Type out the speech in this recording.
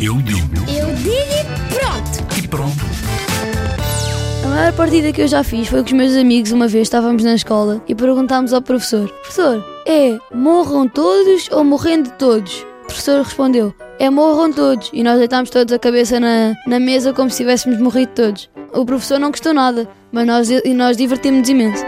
Eu digo Eu digo e pronto. e pronto. A maior partida que eu já fiz foi com os meus amigos uma vez estávamos na escola e perguntámos ao professor: Professor, é morram todos ou morrendo todos? O professor respondeu: É morram todos. E nós deitámos todos a cabeça na, na mesa como se tivéssemos morrido todos. O professor não gostou nada, mas nós, nós divertimos-nos imenso.